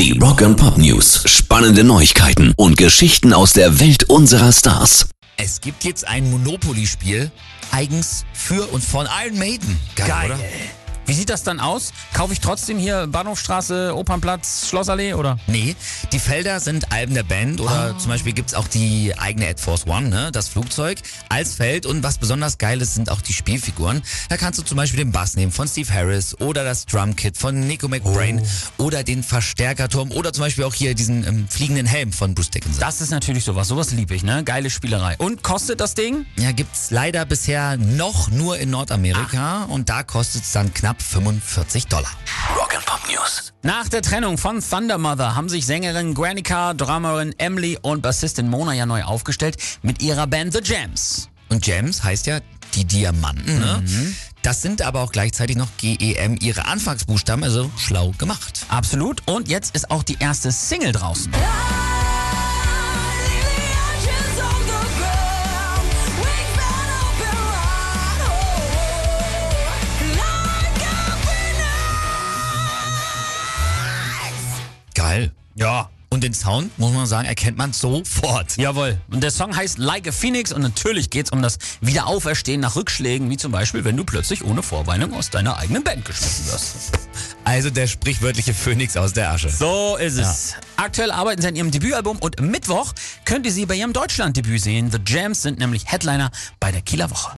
Die Rock and Pop News. Spannende Neuigkeiten und Geschichten aus der Welt unserer Stars. Es gibt jetzt ein Monopoly-Spiel eigens für und von Iron Maiden. Geil, oder? Wie sieht das dann aus? Kaufe ich trotzdem hier Bahnhofstraße, Opernplatz, Schlossallee oder? Nee, die Felder sind Alben der Band oder zum Beispiel gibt's auch die eigene Air Force One, ne, das Flugzeug, als Feld. Und was besonders geil ist, sind auch die Spielfiguren. Da kannst du zum Beispiel den Bass nehmen von Steve Harris oder das Drumkit von Nico McBrain oder den Verstärkerturm oder zum Beispiel auch hier diesen ähm, fliegenden Helm von Bruce Dickinson. Das ist natürlich sowas. Sowas liebe ich, ne? Geile Spielerei. Und kostet das Ding? Ja, gibt's leider bisher noch nur in Nordamerika und da kostet's dann knapp 45 Dollar. Rock and Pop News. Nach der Trennung von Thunder Mother haben sich Sängerin Granica, Drummerin Emily und Bassistin Mona ja neu aufgestellt mit ihrer Band The Jams. Und Gems heißt ja die Diamanten, ne? Das sind aber auch gleichzeitig noch GEM ihre Anfangsbuchstaben, also schlau gemacht. Absolut. Und jetzt ist auch die erste Single draußen. Geil. Ja. Und den Sound, muss man sagen, erkennt man sofort. Jawohl. Und der Song heißt Like a Phoenix und natürlich geht's um das Wiederauferstehen nach Rückschlägen, wie zum Beispiel, wenn du plötzlich ohne Vorwarnung aus deiner eigenen Band geschmissen wirst. Also der sprichwörtliche Phönix aus der Asche. So ist es. Aktuell arbeiten sie an ihrem Debütalbum und Mittwoch könnt ihr sie bei ihrem Deutschland-Debüt sehen. The Jams sind nämlich Headliner bei der Kieler Woche.